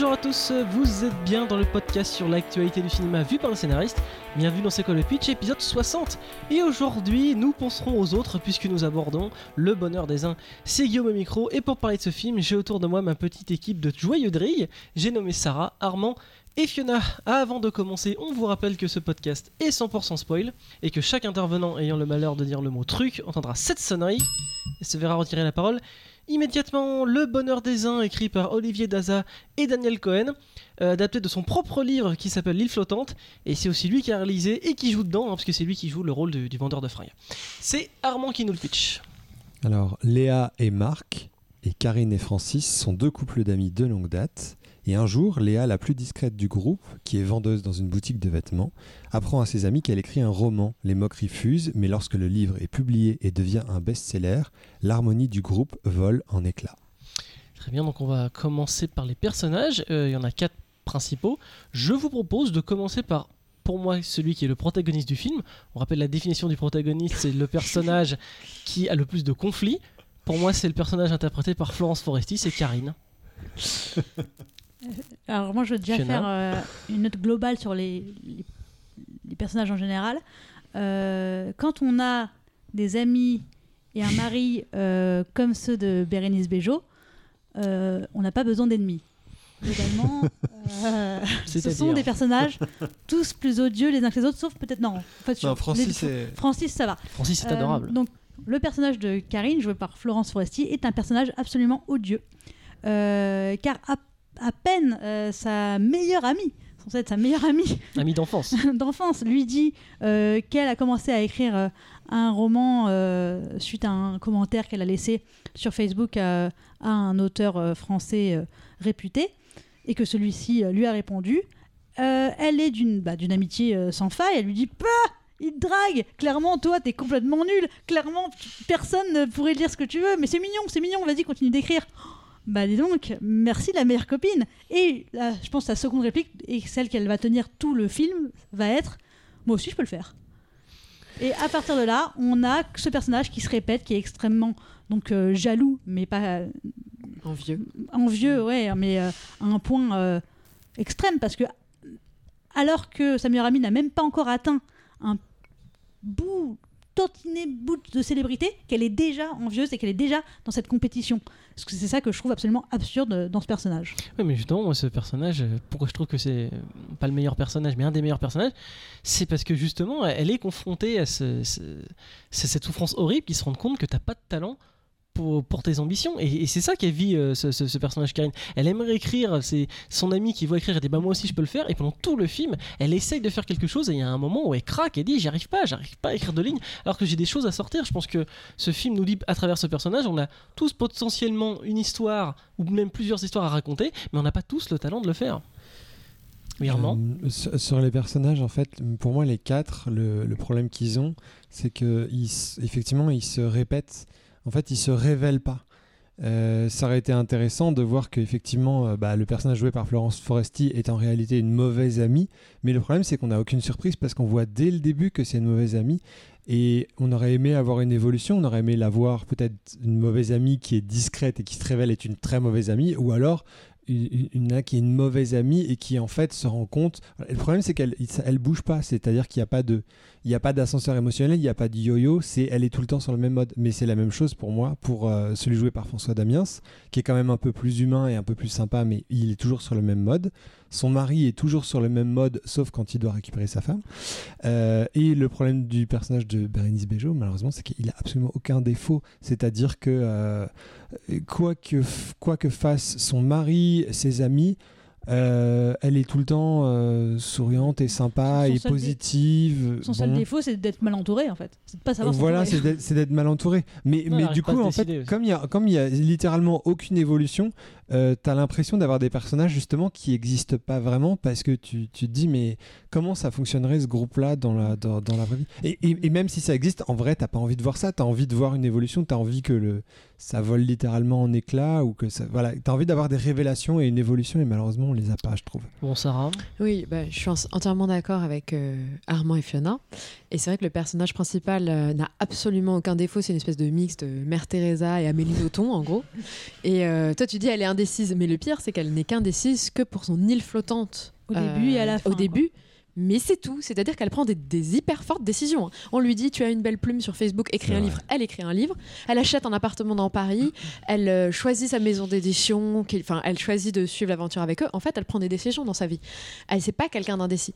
Bonjour à tous, vous êtes bien dans le podcast sur l'actualité du cinéma vu par le scénariste. Bienvenue dans C'est quoi le pitch, épisode 60. Et aujourd'hui, nous penserons aux autres puisque nous abordons le bonheur des uns. C'est Guillaume au micro et pour parler de ce film, j'ai autour de moi ma petite équipe de joyeux drilles. J'ai nommé Sarah, Armand et Fiona. Avant de commencer, on vous rappelle que ce podcast est 100% spoil et que chaque intervenant ayant le malheur de dire le mot truc entendra cette sonnerie et se verra retirer la parole. Immédiatement, Le Bonheur des uns, écrit par Olivier Daza et Daniel Cohen, euh, adapté de son propre livre qui s'appelle L'île flottante, et c'est aussi lui qui a réalisé et qui joue dedans, hein, parce c'est lui qui joue le rôle du, du vendeur de fringues. C'est Armand qui nous le pitch. Alors, Léa et Marc, et Karine et Francis sont deux couples d'amis de longue date. Et un jour, Léa, la plus discrète du groupe, qui est vendeuse dans une boutique de vêtements, apprend à ses amis qu'elle écrit un roman. Les moqueries fusent, mais lorsque le livre est publié et devient un best-seller, l'harmonie du groupe vole en éclats. Très bien, donc on va commencer par les personnages. Euh, il y en a quatre principaux. Je vous propose de commencer par pour moi celui qui est le protagoniste du film. On rappelle la définition du protagoniste, c'est le personnage qui a le plus de conflits. Pour moi, c'est le personnage interprété par Florence Foresti, c'est Karine. Alors moi, je veux déjà faire euh, une note globale sur les, les, les personnages en général. Euh, quand on a des amis et un mari euh, comme ceux de Bérénice Bejo, on n'a pas besoin d'ennemis. Globalement, ce sont des personnages tous plus odieux les uns que les autres, sauf peut-être non. En fait, Non, Francis, ça va. Francis, c'est adorable. donc, le personnage de Karine, joué par Florence Foresti, est un personnage absolument odieux. Car à, à peine euh, sa meilleure amie, censée être sa meilleure amie. Ami d'enfance. d'enfance, lui dit euh, qu'elle a commencé à écrire euh, un roman suite à un commentaire qu'elle a laissé sur Facebook à, à un auteur français réputé, et que celui-ci lui a répondu. Elle est d'une bah, d'une amitié sans faille, elle lui dit Bah il te drague. Clairement, toi, t'es complètement nul. Clairement, personne ne pourrait dire ce que tu veux, mais c'est mignon, c'est mignon, vas-y, continue d'écrire bah dis donc, merci la meilleure copine. Et là, je pense que la seconde réplique, et celle qu'elle va tenir tout le film, va être Moi aussi je peux le faire. Et à partir de là, on a ce personnage qui se répète, qui est extrêmement donc euh, jaloux, mais pas Envieux. envieux, ouais, mais euh, à un point euh, extrême, parce que alors que sa meilleure amie n'a même pas encore atteint un bout, tantinet bout de célébrité, qu'elle est déjà envieuse et qu'elle est déjà dans cette compétition. Parce que c'est ça que je trouve absolument absurde dans ce personnage. Oui, mais justement, moi, ce personnage, pourquoi je trouve que c'est pas le meilleur personnage, mais un des meilleurs personnages, c'est parce que justement, elle est confrontée à ce- cette souffrance horrible qui se rend compte que t'as pas de talent pour, tes ambitions. Et, c'est ça qu'elle vit, euh, ce, personnage Karine. Elle aimerait écrire, c'est son ami qui voit écrire, elle dit bah moi aussi je peux le faire. Et pendant tout le film, elle essaye de faire quelque chose et il y a un moment où elle craque et dit j'y arrive pas, j'arrive pas à écrire de lignes alors que j'ai des choses à sortir. Je pense que ce film nous dit à travers ce personnage, on a tous potentiellement une histoire ou même plusieurs histoires à raconter, mais on n'a pas tous le talent de le faire. Euh, sur, les personnages, en fait, pour moi, les quatre, le, le problème qu'ils ont, c'est que ils effectivement, ils se répètent. En fait, ils se révèlent pas. Euh, ça aurait été intéressant de voir qu'effectivement, euh, bah, le personnage joué par Florence Foresti est en réalité une mauvaise amie. Mais le problème, c'est qu'on n'a aucune surprise parce qu'on voit dès le début que c'est une mauvaise amie. Et on aurait aimé avoir une évolution. On aurait aimé la voir peut-être une mauvaise amie qui est discrète et qui se révèle être une très mauvaise amie. Ou alors une, qui est une mauvaise amie et qui en fait se rend compte. Le problème c'est qu'elle il- elle bouge pas, c'est-à-dire qu'il n'y a pas de, il n'y a pas d'ascenseur émotionnel, il n'y a pas de yo-yo, c'est elle est tout le temps sur le même mode. Mais c'est la même chose pour moi, pour euh, celui joué par François Damiens, qui est quand même un peu plus humain et un peu plus sympa, mais il est toujours sur le même mode. Son mari est toujours sur le même mode, sauf quand il doit récupérer sa femme. Euh, et le problème du personnage de Bérénice Bejo, malheureusement, c'est qu'il a absolument aucun défaut. C'est-à-dire que euh, quoi que quoi que fasse son mari, ses amis, euh, elle est tout le temps euh, souriante et sympa Son et dé- positive. Son seul défaut, c'est d'être mal entouré, en fait. C'est de pas savoir Voilà, c'est d'être c'est d'être mal entouré. Mais, Non, mais du coup, en fait, aussi. comme il y a, comme il y a littéralement aucune évolution, euh, t'as l'impression d'avoir des personnages justement qui n'existent pas vraiment parce que tu, tu te dis mais comment ça fonctionnerait ce groupe-là dans la, dans, dans la vraie vie? Et, et- et même si ça existe, en vrai, t'as pas envie de voir ça. T'as envie de voir une évolution. T'as envie que le, ça vole littéralement en éclats ou que ça, voilà, t'as envie d'avoir des révélations et une évolution et malheureusement on les a pas, je trouve. Bon, Sarah? Oui, bah, je suis en- entièrement d'accord avec euh, Armand et Fiona. Et c'est vrai que le personnage principal euh, n'a absolument aucun défaut. C'est une espèce de mix de Mère Teresa et Amélie Nothomb, en gros. Et euh, toi, tu dis, elle est indéfendable. Indécise. Mais le pire, c'est qu'elle n'est qu'indécise que pour son île flottante. Au début et à la fin, Au quoi. Mais c'est tout, c'est-à-dire qu'elle prend des, des hyper fortes décisions. hein. On lui dit tu as une belle plume sur Facebook, écris un vrai. livre. Elle écrit un livre. Elle achète un appartement dans Paris. Elle euh, choisit sa maison d'édition. Enfin, elle choisit de suivre l'aventure avec eux. En fait, elle prend des décisions dans sa vie. Elle c'est pas quelqu'un d'indécis.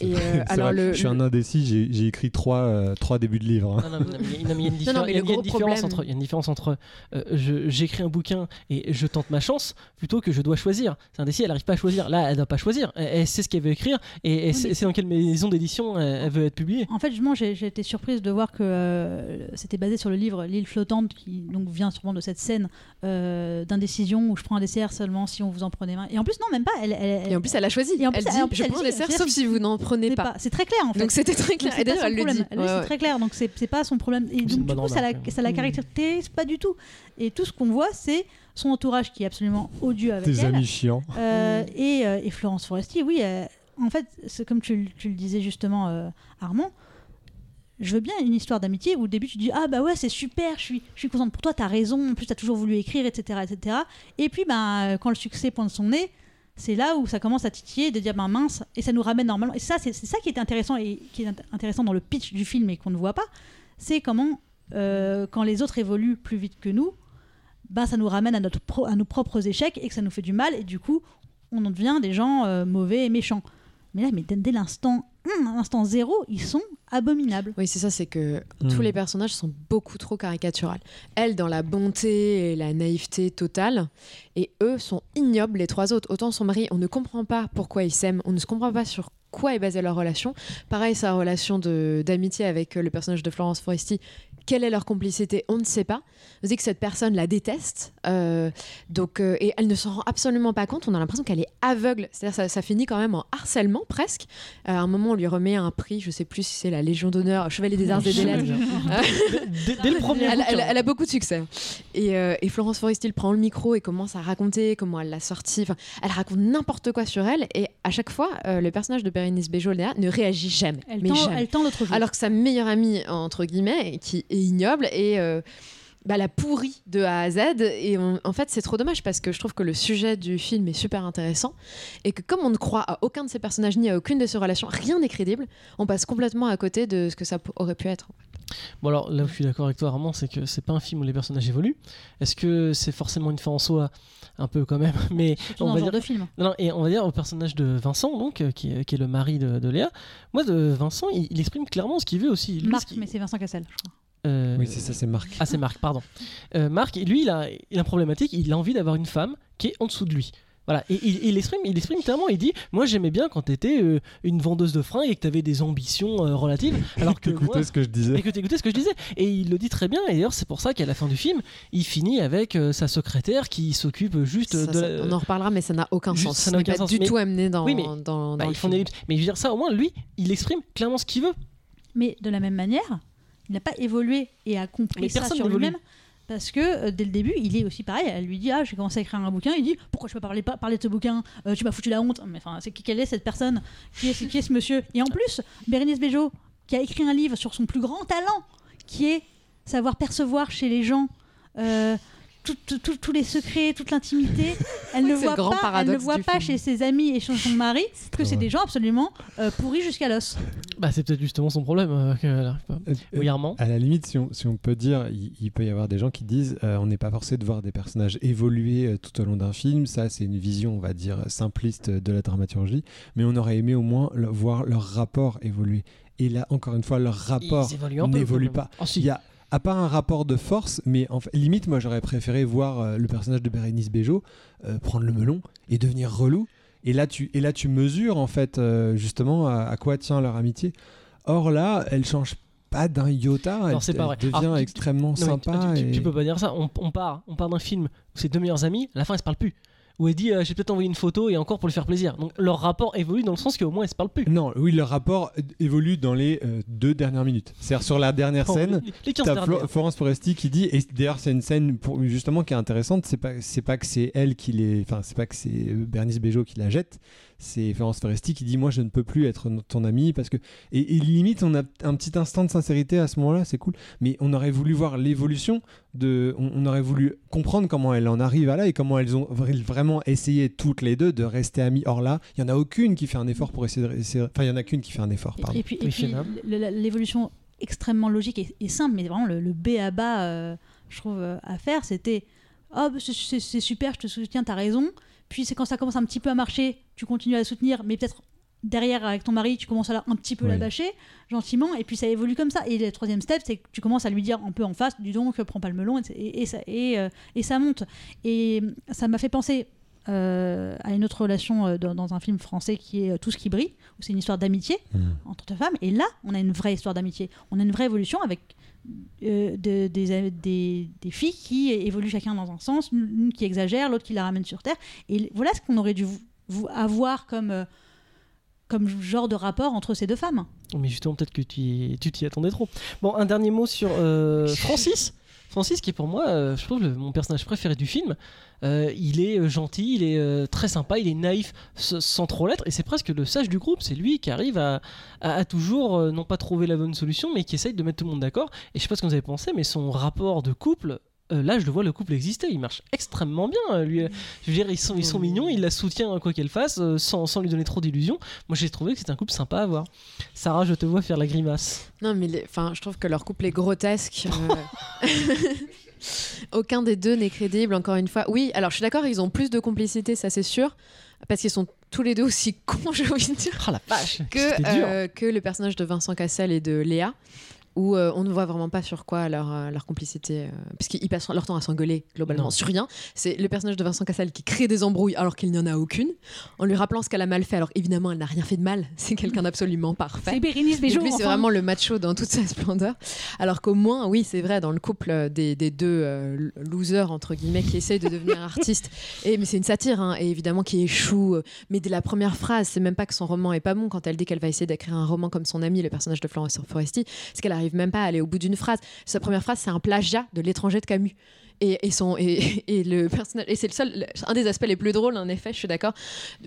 Et euh, C'est alors le, je suis un indécis, j'ai écrit trois, euh, trois débuts de livres. hein. Non, non, mais- non, mais il y a- non, mais il y a une différence entre, il y a une différence entre euh, j'écris un bouquin et je tente ma chance plutôt que je dois choisir. C'est indécis, elle n'arrive pas à choisir. Là, elle doit pas choisir. Elle, elle sait ce qu'elle veut écrire et elle sait sait dans quelle maison d'édition elle, elle veut être publiée? En fait, justement, j'ai été surprise de voir que euh, c'était basé sur le livre L'île flottante, qui donc vient sûrement de cette scène euh, d'indécision où je prends un dessert seulement si on vous en prenait main. Et en plus, non, même pas. Elle, elle- et en plus, elle a choisi. Et en plus, elle dit en plus, je prends des serres, c'est-à-dire sauf si vous n'en prenez c'est pas. pas- C'est très clair en fait. Donc c'était très Donc, clair. c'est Et pas d'ailleurs, son elle le problème. dit. Elle- Ouais, C'est ouais. très clair, donc c'est c'est pas son problème. Et C'est donc, du coup, ça la, ça caractérise pas du tout. Et tout ce qu'on voit, c'est son entourage qui est absolument odieux avec Tes elle. amis chiants. Euh, et, euh, et Florence Foresti, oui, euh, en fait, c'est comme tu, le- disais justement, euh, Armand. Je veux bien une histoire d'amitié où au début tu dis ah bah ouais c'est super je suis je suis contente pour toi t'as raison en plus t'as toujours voulu écrire etc etc et puis bah quand le succès pointe son nez c'est là où ça commence à titiller de dire bah mince et ça nous ramène normalement. Et ça c'est ça qui est intéressant et qui est int- intéressant dans le pitch du film et qu'on ne voit pas c'est comment euh, quand les autres évoluent plus vite que nous bah ça nous ramène à notre à nos propres échecs et que ça nous fait du mal. Et du coup on en devient des gens euh, mauvais et méchants mais là mais dès, dès l'instant l'instant zéro ils sont abominables Oui, c'est ça, c'est que Hmm. tous les personnages sont beaucoup trop caricaturales. Elle dans la bonté et la naïveté totale, et eux sont ignobles, les trois autres. Autant son mari, on ne comprend pas pourquoi ils s'aiment, on ne se comprend pas sur quoi est basée leur relation. Pareil, sa relation de- d'amitié avec euh, le personnage de Florence Foresti, quelle est leur complicité, on ne sait pas. On dit que cette personne la déteste, euh, donc, euh, et elle ne s'en rend absolument pas compte, on a l'impression qu'elle est aveugle. C'est-à-dire ça, ça finit quand même en harcèlement presque. Euh, à un moment, on lui remet un prix, je sais plus si c'est la Légion d'honneur, Chevalier des Arts et des Lettres. Dès, dès le premier Elle, elle- elle a beaucoup de succès. Et, euh, et Florence Foresti prend le micro et commence à raconter comment elle l'a sortie. Enfin, elle raconte n'importe quoi sur elle. Et à chaque fois, euh, le personnage de Bérénice Léa ne réagit jamais. elle mais tend, jamais. elle tend l'autre jour Alors que sa meilleure amie, entre guillemets, qui est ignoble, et euh, bah, la pourrie de A à Z. Et on- en fait, c'est trop dommage parce que je trouve que le sujet du film est super intéressant. Et que comme on ne croit à aucun de ces personnages ni à aucune de ces relations, rien n'est crédible, on passe complètement à côté de ce que ça aurait pu être. Bon alors là où je suis d'accord avec toi Armand, c'est que c'est pas un film où les personnages évoluent. Est-ce que c'est forcément une fin en soi? Un peu quand même, mais surtout on va dire de film Non, non, et on va dire au personnage de Vincent, donc, euh, qui, est, qui est le mari de, de Léa. Moi, de Vincent, il, il exprime clairement ce qu'il veut aussi. Lui, ce Marc qu'il- mais c'est Vincent Cassel je crois euh, Oui, c'est ça, c'est Marc. Ah, c'est Marc, pardon. Euh, Marc, lui, il a, il a une problématique. Il a envie d'avoir une femme qui est en dessous de lui. Voilà, et il, il exprime, il exprime clairement, il dit Moi j'aimais bien quand t'étais euh, une vendeuse de fringues et que t'avais des ambitions euh, relatives, alors que T'écoutais moi, ce que je disais. et que t'écoutais ce que je disais. Et il le dit très bien, et d'ailleurs c'est pour ça qu'à la fin du film, il finit avec euh, sa secrétaire qui s'occupe juste Ça, de ça- on en reparlera, mais ça n'a aucun Juste, sens. ça n'a aucun pas sens, du mais- tout amené dans, Oui, mais- dans, Bah, dans le ils font film. des. Mais je veux dire ça, au moins lui, il exprime clairement ce qu'il veut. Mais de la même manière, il n'a pas évolué et a compris Mais ça sur lui-même. Parce que euh, dès le début, il est aussi pareil. Elle lui dit Ah, j'ai commencé à écrire un bouquin. Il dit Pourquoi je peux pas parler, pas parler de ce bouquin? Euh, Tu m'as foutu la honte. Mais enfin, c'est qui- quelle est cette personne? Qui est, qui est ce monsieur? Et en plus, Bérénice Bejo, qui a écrit un livre sur son plus grand talent, qui est savoir percevoir chez les gens. euh, tous les secrets, toute l'intimité, elle ne C'est le voit grand pas, elle ne voit pas chez ses amis et chez son mari que c'est des gens absolument euh, pourris jusqu'à l'os. Bah, c'est peut-être justement son problème euh, qu'elle arrive pas. Euh, Oui, Armand À la limite, si on, si on peut dire, il, il peut y avoir des gens qui disent euh, on n'est pas forcé de voir des personnages évoluer euh, tout au long d'un film. Ça, c'est une vision, on va dire, simpliste de la dramaturgie. Mais on aurait aimé au moins le- voir leur rapport évoluer. Et là, encore une fois, leur rapport n'évolue pas. Si. Il y a, à part un rapport de force, mais en fait, limite, moi, j'aurais préféré voir euh, le personnage de Bérénice Bejo euh, prendre le melon et devenir relou. Et là, tu, et là, tu mesures, en fait, euh, justement, à, à quoi tient leur amitié. Or, là, elle change pas d'un iota. Elle, Non, c'est pas vrai. elle devient Alors, tu- extrêmement sympa. tu, tu- et- tu peux pas dire ça. On, on part, on part d'un film où c'est deux meilleurs amis. À la fin, ils se parlent plus. Où elle dit euh, j'ai peut-être envoyé une photo et encore pour lui faire plaisir. Donc leur rapport évolue dans le sens qu'au moins ils se parlent plus. Non, oui, leur rapport évolue dans les euh, deux dernières minutes. C'est-à-dire sur la dernière scène, les- les 15 T'as. Flo- Florence Foresti qui dit, et d'ailleurs c'est une scène pour, justement qui est intéressante, c'est pas, c'est pas que c'est elle qui les, enfin c'est pas que c'est euh, Bernice Bejo qui la jette, c'est Florence Foresti qui dit moi je ne peux plus être no- ton amie parce que, et, et limite on a un petit instant de sincérité à ce moment-là, c'est cool, mais on aurait voulu voir l'évolution de, on, on aurait voulu comprendre comment elle en arrive à là et comment elles ont vra- vraiment essayé toutes les deux de rester amies. Or là, il y en a aucune qui fait un effort pour essayer de, essayer- enfin il y en a qu'une qui fait un effort, pardon. Et puis, l'évolution extrêmement logique et, et simple, mais vraiment le, le B à bas, euh, je trouve, euh, à faire, c'était Oh, c'est super, je te soutiens, t'as raison. Puis c'est quand ça commence un petit peu à marcher, tu continues à la soutenir, mais peut-être derrière avec ton mari, tu commences à la- un petit peu la Oui. bâcher gentiment, et puis ça évolue comme ça. Et le troisième step, c'est que tu commences à lui dire un peu en face, dis donc, prends pas le melon, et, et- et ça, et, euh, et ça monte. Et ça m'a fait penser euh, à une autre relation euh, dans, dans un film français qui est Tout ce qui brille, où c'est une histoire d'amitié Mm. entre deux femmes. Et là, on a une vraie histoire d'amitié. On a une vraie évolution avec euh, de- des, des- des filles qui évoluent chacun dans un sens, une qui exagère, l'autre qui la ramène sur Terre. Et voilà ce qu'on aurait dû avoir comme, euh, comme genre de rapport entre ces deux femmes. Mais justement, peut-être que tu t'y attendais trop. Bon, un dernier mot sur euh, Francis. Francis, qui est pour moi, euh, je trouve, le- mon personnage préféré du film. Euh, il est gentil, il est euh, très sympa, il est naïf sans trop l'être, et c'est presque le sage du groupe. C'est lui qui arrive à, à- à toujours, non pas trouver la bonne solution, mais qui essaye de mettre tout le monde d'accord. Et je sais pas ce que vous avez pensé, mais son rapport de couple. Euh, là, je le vois, le couple exister. Il marche extrêmement bien. euh, Lui, euh, je veux dire, ils sont, ils sont mignons. Il la soutient euh, quoi qu'elle fasse, euh, sans, sans lui donner trop d'illusions. Moi, j'ai trouvé que c'était un couple sympa à voir. Sarah, je te vois faire la grimace. Non, mais les- enfin, je trouve que leur couple est grotesque. euh. Aucun des deux n'est crédible, encore une fois. Oui, alors je suis d'accord, ils ont plus de complicité, ça c'est sûr, parce qu'ils sont tous les deux aussi cons, j'ai envie de dire, Ah la vache, que, que le personnage de Vincent Cassel et de Léa, où euh, on ne voit vraiment pas sur quoi leur, euh, leur complicité, euh, puisqu'ils passent leur temps à s'engueuler globalement Non. sur rien. C'est le personnage de Vincent Cassel qui crée des embrouilles alors qu'il n'y en a aucune, en lui rappelant ce qu'elle a mal fait, alors évidemment elle n'a rien fait de mal, c'est quelqu'un d'absolument parfait. C'est Bérénice Bejo. lui, c'est enfin. vraiment le macho dans toute sa splendeur. Alors qu'au moins, oui, c'est vrai, dans le couple des, des deux euh, losers, entre guillemets, qui essayent de devenir artistes, et, mais c'est une satire, hein, et évidemment qui échoue. Mais dès la première phrase, c'est même pas que son roman est pas bon quand elle dit qu'elle va essayer d'écrire un roman comme son ami, le personnage de Florence Foresti, c'est qu'elle arrive même pas aller au bout d'une phrase. Sa première phrase, c'est un plagiat de l'étranger de Camus. Et, et son, et, et le personnage, et c'est le seul, un des aspects les plus drôles, en effet, je suis d'accord.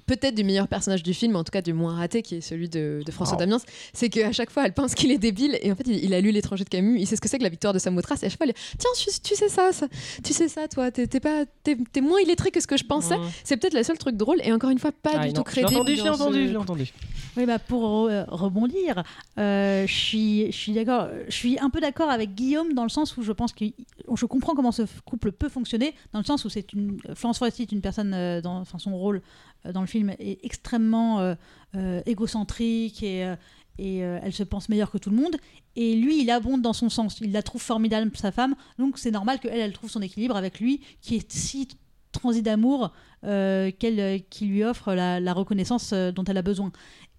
Peut-être du meilleur personnage du film, en tout cas du moins raté, qui est celui de, de François Wow. Damiens, c'est qu'à chaque fois, elle pense qu'il est débile, et en fait, il, il a lu l'étranger de Camus, il sait ce que c'est que la victoire de Samothrace, et à chaque fois, elle dit, tiens, tu, tu sais ça, ça, tu sais ça, toi, t'es t'es pas, t'es t'es moins illettré que ce que je pensais. Mmh. C'est peut-être le seul truc drôle, et encore une fois, pas Ah, du non, tout crédible. entendu, ce- entendu, je l'ai entendu. Oui, bah pour euh, rebondir, euh, je suis, je suis d'accord. Je suis un peu d'accord avec Guillaume dans le sens où je pense que je comprends comment ce couple peut fonctionner, dans le sens où c'est une Florence Foresti est une personne, euh, dans, son rôle euh, dans le film est extrêmement euh, égocentrique et et elle se pense meilleure que tout le monde. Et lui, il abonde dans son sens. Il la trouve formidable, sa femme. Donc c'est normal qu'elle, elle trouve son équilibre avec lui, qui est si transi d'amour euh, qu'elle, qui lui offre la, reconnaissance dont elle a besoin.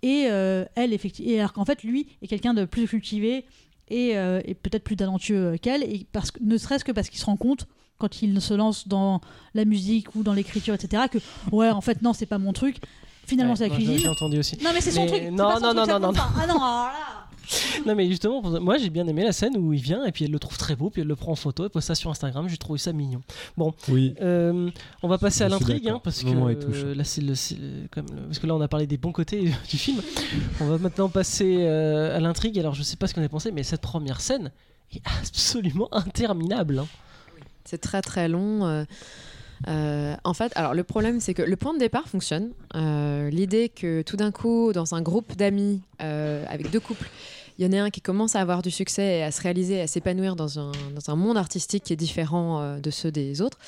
Et elle, effectivement, alors qu'en fait, lui est quelqu'un de plus cultivé et, euh, et peut-être plus talentueux qu'elle, et parce que, ne serait-ce que parce qu'il se rend compte quand il se lance dans la musique ou dans l'écriture, etc., que ouais, en fait, non, c'est pas mon truc. Finalement, Ouais, c'est la cuisine. J'ai entendu aussi. Non, mais c'est son Mais truc. non, son non, truc, non, non. Ah non, alors là. Non mais justement, moi j'ai bien aimé la scène où il vient et puis elle le trouve très beau, puis elle le prend en photo, et poste ça sur Instagram, j'ai trouvé ça mignon. Oui. Euh, on va passer à l'intrigue, hein, parce Ce que euh, là c'est le, parce que là on a parlé des bons côtés du film. on va maintenant passer euh, à l'intrigue. Alors je sais pas ce qu'on a pensé, mais cette première scène est absolument interminable. hein. C'est très très long. Euh, en fait, alors le problème, c'est que le point de départ fonctionne. Euh, L'idée que tout d'un coup, dans un groupe d'amis euh, avec deux couples, il y en a un qui commence à avoir du succès et à se réaliser, à s'épanouir dans un, dans un monde artistique qui est différent de ceux des autres,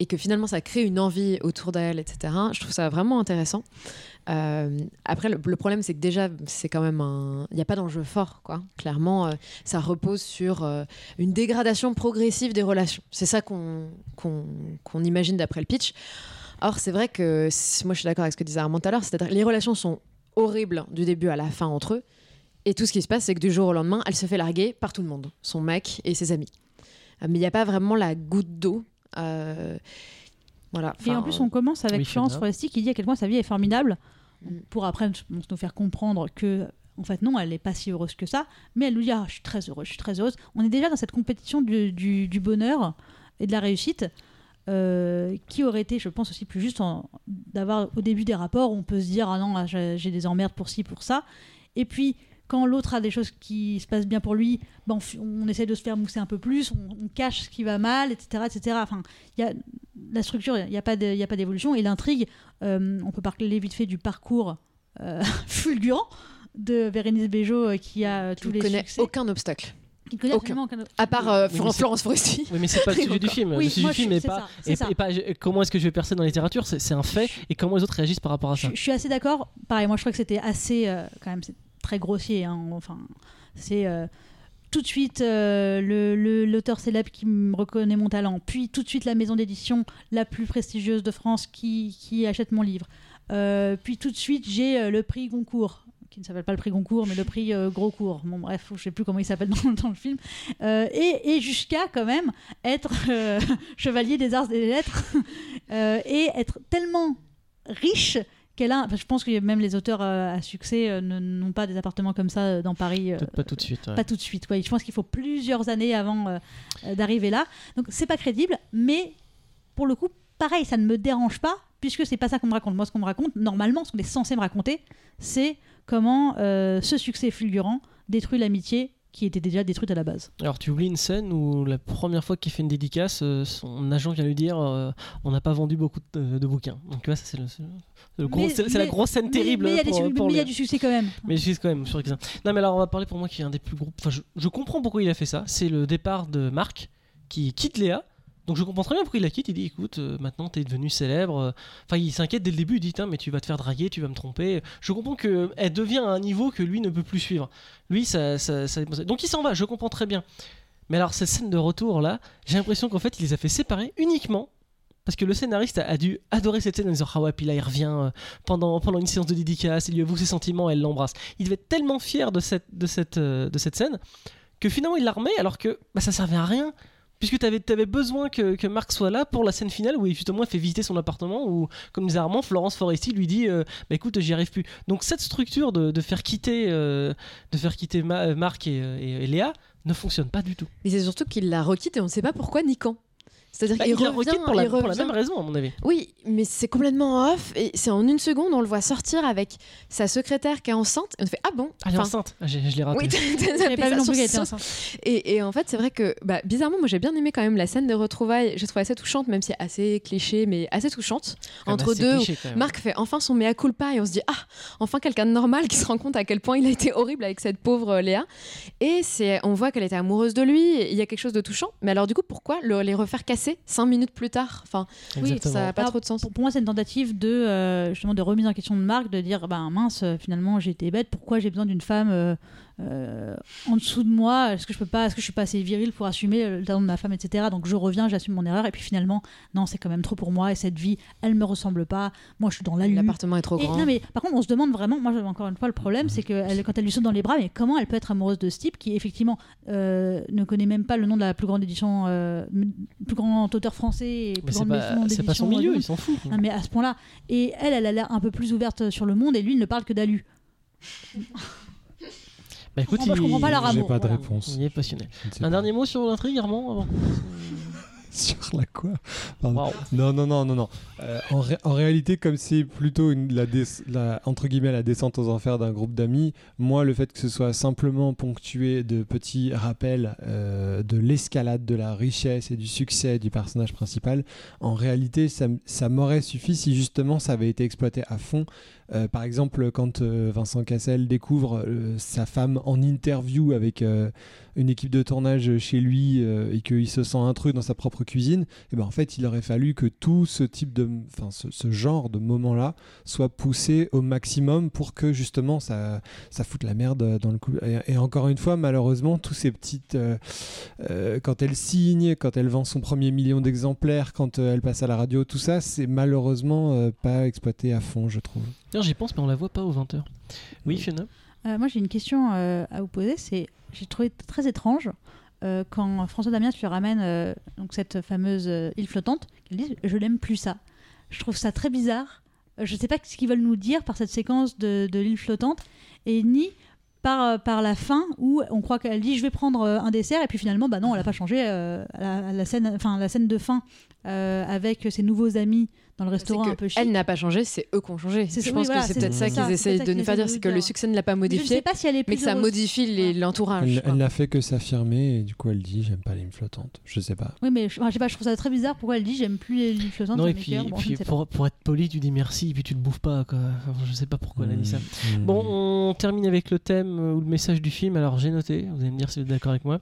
et que finalement ça crée une envie autour d'elle, etc. Je trouve ça vraiment intéressant. Euh, après, le, problème, c'est que déjà, c'est quand même. Il n'y a pas d'enjeu fort, quoi. Clairement, euh, ça repose sur euh, une dégradation progressive des relations. C'est ça qu'on qu'on qu'on imagine d'après le pitch. Or, c'est vrai que moi, je suis d'accord avec ce que disait Armand tout à l'heure, c'est-à-dire les relations sont horribles du début à la fin entre eux. Et tout ce qui se passe, c'est que du jour au lendemain, elle se fait larguer par tout le monde, son mec et ses amis. Mais il n'y a pas vraiment la goutte d'eau. Euh, Voilà. Et en plus, on commence avec oui, Florence. Foresti qui dit à quel point sa vie est formidable, Mm. pour après nous faire comprendre que, en fait, non, elle n'est pas si heureuse que ça, mais elle nous dit ah, Je suis très heureuse, je suis très heureuse. On est déjà dans cette compétition du, du- du bonheur et de la réussite. euh, qui aurait été, je pense, aussi plus juste d'avoir au début des rapports où on peut se dire ah non, j'ai j'ai des emmerdes pour ci, pour ça. Et puis, quand l'autre a des choses qui se passent bien pour lui, ben, on, on essaie de se faire mousser un peu plus, on, on cache ce qui va mal, etc. etc. Enfin, il y a la structure, il n'y a pas d'évolution. Et l'intrigue, euh, on peut parler vite fait du parcours euh, fulgurant de Bérénice Bejo euh, qui a euh, qui tous ne les connaît succès. aucun obstacle. Qui connaît aucun. absolument aucun. À part euh, Oui, Florence- Foresti. Oui, mais c'est pas le sujet du film. Oui, le sujet moi, du film est pas. ça, c'est Et, ça. et pas je- comment est-ce que je vais percer dans la littérature C'est un fait. Et comment les autres réagissent par rapport à ça Je, je suis assez d'accord. Pareil, moi je crois que c'était assez, euh, quand même, très grossier. hein. Enfin, c'est euh, tout de suite euh, l'auteur célèbre qui me reconnaît mon talent, puis tout de suite la maison d'édition la plus prestigieuse de France qui, achète mon livre. Euh, puis tout de suite j'ai le prix Goncourt qui ne s'appelle pas le prix Goncourt, mais le prix euh, Gros. Bon, bref, je sais plus comment il s'appelle dans, le film. Et jusqu'à quand même être chevalier des arts et des lettres et être tellement riche qu'elle a. enfin, je pense que même les auteurs euh, à succès euh, n'ont pas des appartements comme ça euh, dans Paris. pas tout de suite. ouais. pas tout de suite. ouais. Je pense qu'il faut plusieurs années avant d'arriver là. Donc c'est pas crédible, mais pour le coup, pareil, ça ne me dérange pas puisque c'est pas ça qu'on me raconte. Moi, ce qu'on me raconte, normalement, ce qu'on est censé me raconter, c'est comment euh, ce succès fulgurant détruit l'amitié qui était déjà détruite à la base. Alors tu oublies une scène où la première fois qu'il fait une dédicace, euh, son agent vient lui dire euh, on n'a pas vendu beaucoup de, de bouquins. Donc tu vois, ça c'est la grosse scène Mais- terrible Mais il y a du succès quand même. Mais je suis quand même ça. Non, mais alors on va parler pour moi qui est un des plus gros. Enfin, je, je comprends pourquoi il a fait ça. C'est le départ de Marc qui quitte Léa. Donc je comprends très bien pourquoi il la quitte. Il dit écoute, euh, maintenant t'es devenu célèbre. Enfin, il s'inquiète dès le début. Il dit mais tu vas te faire draguer, tu vas me tromper. Je comprends que elle devient à un niveau que lui ne peut plus suivre. Lui, ça. ça- ça- Donc il s'en va, je comprends très bien. Mais alors, cette scène de retour là, j'ai l'impression qu'en fait, il les a fait séparer uniquement. Parce que le scénariste a, a dû adorer cette scène en disant Ah ouais, puis là il revient euh, pendant, pendant une séance de dédicace, il lui avoue ses sentiments, elle l'embrasse. Il devait être tellement fier de cette, de cette, euh, de cette scène que finalement il la remet alors que bah, ça servait à rien. Puisque tu avais, besoin que, que Marc soit là pour la scène finale où il, justement fait visiter son appartement où, comme Armand, Florence Foresti lui dit euh, bah écoute, j'y arrive plus. Donc cette structure de, faire quitter, euh, euh, Marc et, et- et Léa ne fonctionne pas du tout. Mais c'est surtout qu'il la requitte et on ne sait pas pourquoi ni quand. C'est-à-dire Bah, qu'il revient, pour la, pour même raison, à mon avis. Oui, mais c'est complètement off et c'est en une seconde on le voit sortir avec sa secrétaire qui est enceinte et on fait ah bon. Elle est enceinte. Ah, je l'ai raté. Oui, t'as pas vu non plus qu'elle était ça. enceinte. Et, et en fait, c'est vrai que bah, bizarrement, moi j'ai bien aimé quand même la scène de retrouvailles. J'ai trouvé assez touchante, même si assez cliché, mais assez touchante. Quand même entre deux, cliché. Marc fait enfin son mea culpa et on se dit ah enfin quelqu'un de normal qui se rend compte à quel point il a été horrible avec cette pauvre euh, Léa et on voit qu'elle était amoureuse de lui il y a quelque chose de touchant mais alors du coup pourquoi le- les refaire casser cinq minutes plus tard enfin oui, ça n'a pas Alors, trop de sens Pour, pour moi, c'est une tentative de euh, justement de remise en question de Marc, de dire bah mince, euh, finalement j'ai été bête. Pourquoi j'ai besoin d'une femme euh, en dessous de moi Est-ce que je peux pas Est-ce que je suis pas assez viril pour assumer le talent de ma femme, etc. Donc je reviens, j'assume mon erreur. Et puis finalement, non, c'est quand même trop pour moi. Et cette vie, elle me ressemble pas. Moi, je suis dans la lune. l'appartement est trop Et grand non, mais par contre, on se demande vraiment, moi, encore une fois, le problème, c'est que elle- quand elle lui saute dans les bras, mais comment elle peut être amoureuse de ce type qui, effectivement, euh, ne connaît même pas le nom de la plus grande édition, euh, plus grand auteur français et plus grande pas, maison c'est pas son milieu, il s'en fout. Non, mais à ce point-là. Et elle, elle a l'air un peu plus ouverte sur le monde et lui, il ne parle que d'Alu. Bah écoute, comprends pas- je comprends pas leur J'ai amour, pas de voilà. réponse. Il est passionné. Un pas. dernier mot sur l'intrigue, Armand avant passe Sur la quoi? Non, non, non, non, non. Euh, en, ré- en réalité, comme c'est plutôt une, la, entre guillemets la descente aux enfers d'un groupe d'amis, moi, le fait que ce soit simplement ponctué de petits rappels euh, de l'escalade, de la richesse et du succès du personnage principal, en réalité, ça m'aurait suffi si justement ça avait été exploité à fond. Euh, par exemple, quand euh, Vincent Cassel découvre euh, sa femme en interview avec une équipe de tournage chez lui et qu'il se sent intrus dans sa propre cuisine, et ben en fait, il aurait fallu que tout ce type de, enfin, ce, genre de moment-là soit poussé au maximum pour que justement ça, ça foute la merde dans le coup. Et, encore une fois, malheureusement, tous ces petites, quand elle signe, quand elle vend son premier million d'exemplaires, quand elle passe à la radio, tout ça, c'est malheureusement pas exploité à fond, je trouve. J'y pense, mais on la voit pas aux 20h. Oui, Fiona? Euh, moi, j'ai une question euh, à vous poser. C'est, j'ai trouvé très étrange euh, quand François Damiens lui ramène euh, donc cette fameuse île flottante, qu'elle dit Je n'aime plus ça. Je trouve ça très bizarre. Je ne sais pas ce qu'ils veulent nous dire par cette séquence de, de l'île flottante, et ni par, par la fin où on croit qu'elle dit Je vais prendre un dessert, et puis finalement, bah non, elle n'a pas changé. euh, la, la scène, enfin, la scène de fin euh, avec ses nouveaux amis dans le restaurant un peu chic. Elle n'a pas changé, c'est eux qui ont changé. C'est- Je oui, pense voilà, que c'est c'est peut-être ça ça, qu'ils essayent ça de nous faire dire, c'est que le succès ne l'a pas Je ne sais modifié, pas si elle est mais plus que ça modifie les- l'entourage. Elle, n'a fait que s'affirmer et du coup elle dit j'aime pas l'île flottante. Je sais pas. Oui, mais je, je sais pas, je trouve ça très bizarre. Pourquoi elle dit j'aime plus les lignes flottantes Non, et les puis. Bon, je ne sais pour, pour être poli, tu dis merci, et puis tu te bouffes pas. Quoi. Enfin, je sais pas pourquoi elle a dit ça. Mm. Bon, on termine avec le thème euh, ou le message du film. Alors j'ai noté, vous allez me dire si vous êtes d'accord avec moi.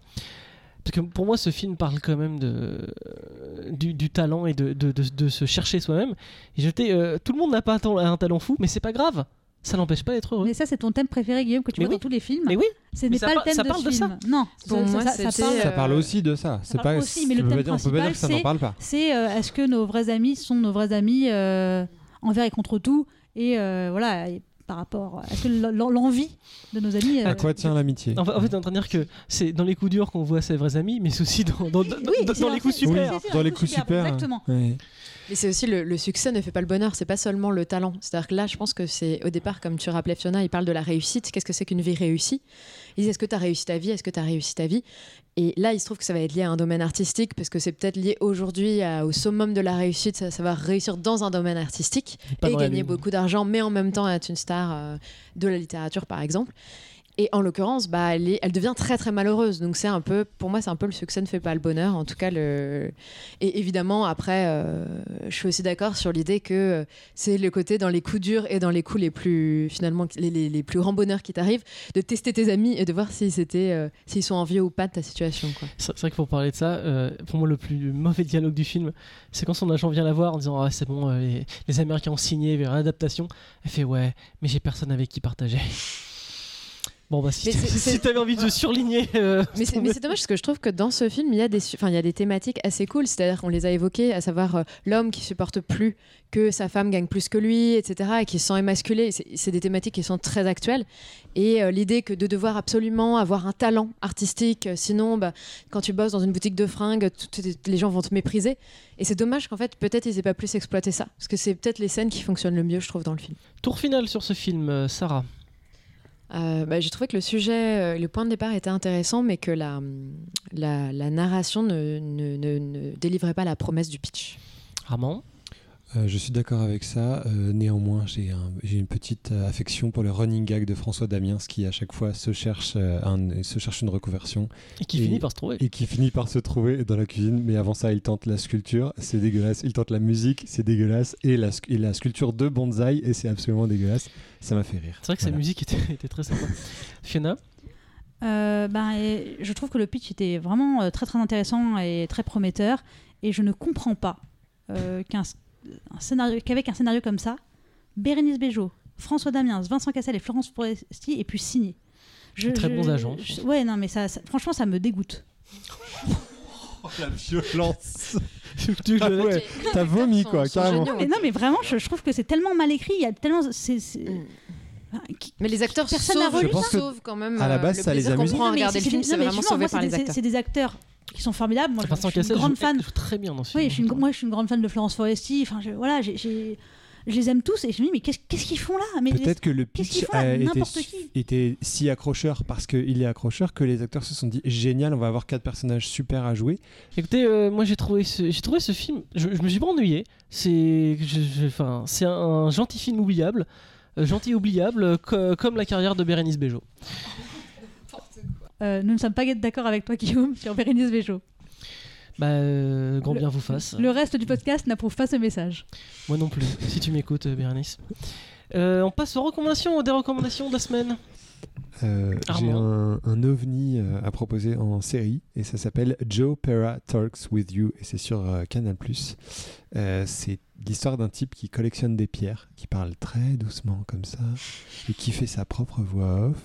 Parce que pour moi, ce film parle quand même de, du, du talent et de, de, de- de se chercher soi-même. Et je t'ai, euh, tout le monde n'a pas un, talent- un talent fou, mais c'est pas grave. Ça n'empêche pas d'être heureux. Mais ça, c'est ton thème préféré, Guillaume, que tu Mais vois oui. dans tous les films. Mais oui, Ce n'est ça pas le thème ça de parle ce de film. Non, Pour ça, moi, ça, ça parle. euh, Ça parle aussi de ça. C'est parle pas. aussi, mais le on peut thème dire- on peut pas dire que ça n'en parle pas. C'est euh, est-ce que nos vrais amis sont nos vrais amis euh, envers et contre tout Et euh, voilà, et par rapport. L- l'envie de nos amis. À euh, quoi tient l'amitié En fait, en fait, t'es en train de dire que c'est dans les coups durs qu'on voit ses vrais amis, mais c'est aussi dans, dans, dans- Oui, dans- c'est dans un les coups super. Dans les coup coups super. hein. Exactement. Mais c'est aussi le, le succès ne fait pas le bonheur, c'est pas seulement le talent. C'est-à-dire que là, je pense que c'est au départ, comme tu rappelais Fiona, il parle de la réussite. Qu'est-ce que c'est qu'une vie réussie? Ils disent est-ce que tu as réussi ta vie? Est-ce que tu as réussi ta vie? Et là, il se trouve que ça va être lié à un domaine artistique, parce que c'est peut-être lié aujourd'hui au summum de la réussite, ça, ça va réussir dans un domaine artistique et gagner beaucoup d'argent, mais en même temps être une star euh, de la littérature, par exemple. Et en l'occurrence, bah, elle, devient très très malheureuse. Donc c'est un peu, pour moi, c'est un peu le succès ne fait pas le bonheur. En tout cas. Et évidemment, après, euh, je suis aussi d'accord sur l'idée que c'est le côté dans les coups durs et dans les coups les plus finalement les, plus grands bonheurs qui t'arrivent, de tester tes amis et de voir si c'était, euh, s'ils sont envieux ou pas de ta situation. C'est vrai que pour parler de ça, euh, pour moi le plus mauvais dialogue du film, c'est quand son agent vient la voir en disant ah, c'est bon, les, les Américains ont signé vers l'adaptation. Elle fait ouais, mais j'ai personne avec qui partager. Bon bah si, si t'avais envie de surligner, euh, Mais c'est, dommage parce que je trouve que dans ce film, il y a des, il y a des thématiques assez cool. C'est-à-dire qu'on les a évoquées, à savoir euh, l'homme qui supporte plus que sa femme gagne plus que lui, etc., et qui se sent émasculé. C'est, des thématiques qui sont très actuelles. Et euh, l'idée que de devoir absolument avoir un talent artistique, sinon, bah, quand tu bosses dans une boutique de fringues, tout- les gens vont te mépriser. Et c'est dommage qu'en fait, peut-être ils aient pas plus exploité ça, parce que c'est peut-être les scènes qui fonctionnent le mieux, je trouve, dans le film. tour final sur ce film, Sarah. Euh, bah, j'ai trouvé que le sujet, euh, le point de départ était intéressant, mais que la, narration ne, délivrait pas la promesse du pitch. Armand. Euh, je suis d'accord avec ça. Euh, néanmoins, j'ai un- j'ai une petite euh, affection pour le running gag de François Damiens qui à chaque fois se cherche, euh, un- se cherche une reconversion Et qui Et- finit par se trouver. et qui finit par se trouver dans la cuisine. Mais avant ça, il tente la sculpture, c'est dégueulasse. Il tente la musique, c'est dégueulasse. Et la, sc- et la sculpture de bonsaï, et c'est absolument dégueulasse. Ça m'a fait rire. C'est vrai que sa musique était, était très sympa. Fiona? Euh, ben, je trouve que le pitch était vraiment très très intéressant et très prometteur. Et je ne comprends pas euh, qu'un un scénario, qu'avec un scénario comme ça, Bérénice Bejo, François Damiens, Vincent Cassel et Florence Foresti aient pu signer. Je, Très je- bons agents, je- ouais, non, mais ça, ça- franchement, ça me dégoûte. la violence. Tu- Ah ouais, T'as vomi, quoi, carrément. Mais non, mais vraiment, je, je trouve que c'est tellement mal écrit. Il y a tellement. c'est- c'est- Mm. Enfin, qui- Mais les acteurs Personne n'a sauvent, Je pense que sauvent quand même. à la euh, base, le ça les amuse. regarder le film, non, c'est mais vraiment justement, sauvé moi, par c'est les des- acteurs. C'est des acteurs qui sont formidables. Moi, je- Vincent je suis une grande joue- fan. joue très bien dans ce film. Oui, je suis une, moi je suis une grande fan de Florence Foresti. Enfin, je, voilà, j'ai, j'ai- je les aime tous et je me dis mais qu'est-ce, qu'est-ce qu'ils font là? Mais Peut-être que le pitch a été, était si accrocheur parce qu'il est accrocheur que les acteurs se sont dit génial, on va avoir quatre personnages super à jouer. Écoutez, euh, moi j'ai trouvé ce, j'ai trouvé ce film, je, je me suis pas ennuyé. C'est, je- je- enfin, c'est un, un gentil film oubliable, euh, gentil oubliable, euh, co- comme la carrière de Bérénice Bejo. Euh, nous ne sommes pas d'accord avec toi Guillaume sur Bérénice Bejo. Bah, euh, grand Le- bien vous fasse. Le reste du podcast n'approuve pas ce message. Moi non plus, si tu m'écoutes, euh, Bérénice. Euh, on passe aux recommandations, des recommandations de la semaine. Euh, J'ai un, un ovni euh, à proposer en série et ça s'appelle Joe Pera Talks with You et c'est sur euh, Canal+. Euh, c'est l'histoire d'un type qui collectionne des pierres, qui parle très doucement comme ça et qui fait sa propre voix off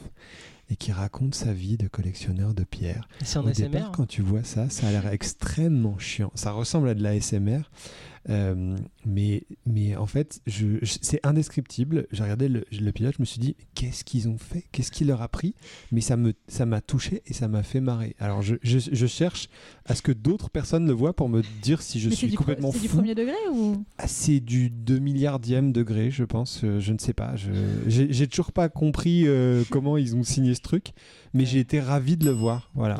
et qui raconte sa vie de collectionneur de pierres. C'est en Au ASMR. départ, quand tu vois ça, ça a l'air extrêmement chiant. Ça ressemble à de la SMR. Euh, mais, mais en fait, je, je- c'est indescriptible. J'ai regardé le, le pilote, je me suis dit, qu'est-ce qu'ils ont fait? Qu'est-ce qui leur a pris? Mais ça me, ça m'a touché et ça m'a fait marrer. Alors, je, je, je cherche à ce que d'autres personnes le voient pour me dire si je Mais c'est suis complètement c'est du fou. premier degré ou? Ah, c'est du 2 milliardième degré, je pense. Euh, je ne sais pas. Je, j'ai, j'ai toujours pas compris euh, comment ils ont signé ce truc, mais j'ai été ravi de le voir. Voilà.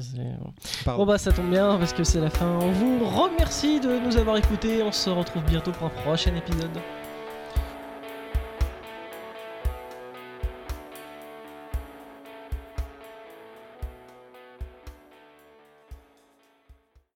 Bon bah ça tombe bien parce que c'est la fin. On vous remercie de nous avoir écoutés. On se retrouve bientôt pour un prochain épisode.